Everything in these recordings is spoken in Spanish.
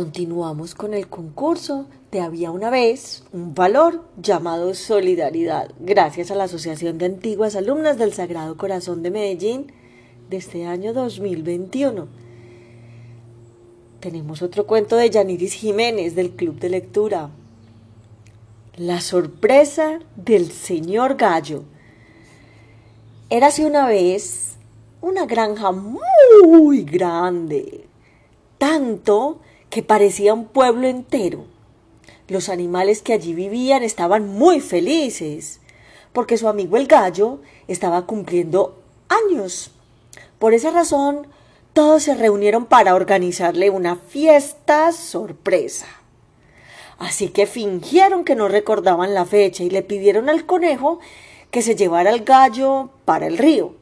Continuamos con el concurso de Había una vez un valor llamado solidaridad, gracias a la Asociación de Antiguas Alumnas del Sagrado Corazón de Medellín de este año 2021. Tenemos otro cuento de Yaniris Jiménez del Club de Lectura. La sorpresa del señor Gallo. Érase una vez una granja muy grande, tanto que parecía un pueblo entero. Los animales que allí vivían estaban muy felices, porque su amigo el gallo estaba cumpliendo años. Por esa razón, todos se reunieron para organizarle una fiesta sorpresa. Así que fingieron que no recordaban la fecha y le pidieron al conejo que se llevara al gallo para el río,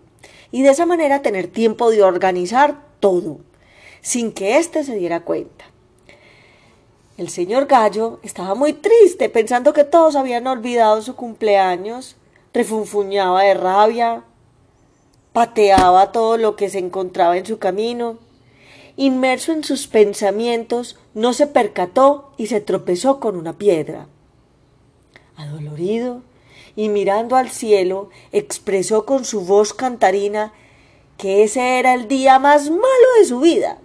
y de esa manera tener tiempo de organizar todo, sin que éste se diera cuenta. El señor Gallo estaba muy triste, pensando que todos habían olvidado su cumpleaños, refunfuñaba de rabia, pateaba todo lo que se encontraba en su camino. Inmerso en sus pensamientos, no se percató y se tropezó con una piedra. Adolorido y mirando al cielo, expresó con su voz cantarina que ese era el día más malo de su vida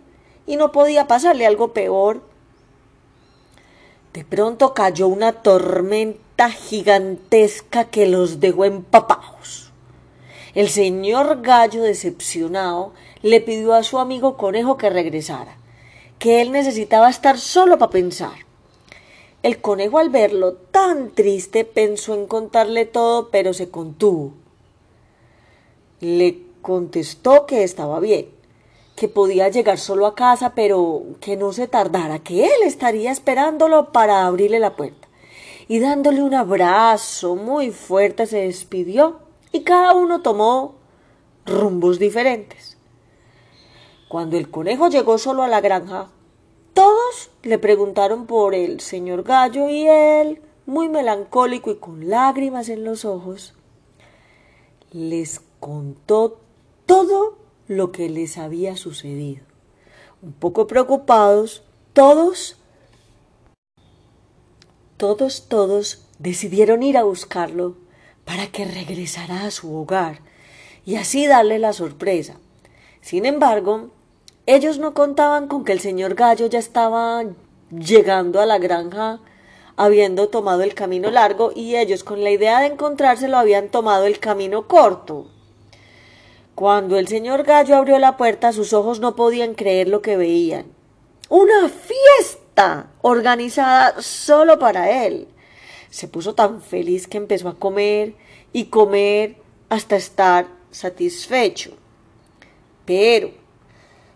y no podía pasarle algo peor de pronto cayó una tormenta gigantesca que los dejó empapados. El señor Gallo, decepcionado, le pidió a su amigo Conejo que regresara, que él necesitaba estar solo para pensar. El conejo al verlo tan triste pensó en contarle todo, pero se contuvo. Le contestó que estaba bien, que podía llegar solo a casa, pero que no se tardara, que él estaría esperándolo para abrirle la puerta. Y dándole un abrazo muy fuerte se despidió y cada uno tomó rumbos diferentes. Cuando el conejo llegó solo a la granja, todos le preguntaron por el señor gallo y él, muy melancólico y con lágrimas en los ojos, les contó todo lo que les había sucedido. Un poco preocupados, todos, todos, todos decidieron ir a buscarlo para que regresara a su hogar y así darle la sorpresa. Sin embargo, ellos no contaban con que el señor Gallo ya estaba llegando a la granja habiendo tomado el camino largo y ellos con la idea de encontrárselo habían tomado el camino corto. Cuando el señor Gallo abrió la puerta, sus ojos no podían creer lo que veían. ¡Una fiesta! organizada solo para él. Se puso tan feliz que empezó a comer y comer hasta estar satisfecho. Pero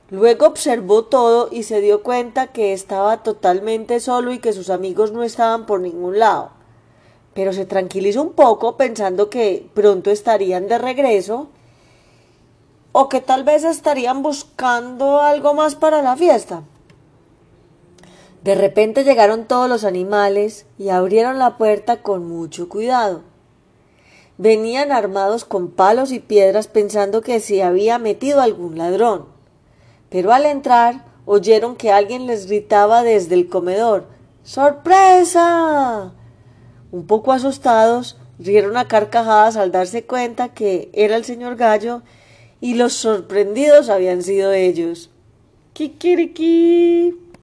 luego observó todo y se dio cuenta que estaba totalmente solo y que sus amigos no estaban por ningún lado. Pero se tranquilizó un poco pensando que pronto estarían de regreso o que tal vez estarían buscando algo más para la fiesta. De repente llegaron todos los animales y abrieron la puerta con mucho cuidado. Venían armados con palos y piedras pensando que se había metido algún ladrón. Pero al entrar oyeron que alguien les gritaba desde el comedor ¡Sorpresa! Un poco asustados, rieron a carcajadas al darse cuenta que era el señor Gallo y los sorprendidos habían sido ellos. ¡Kikiriki!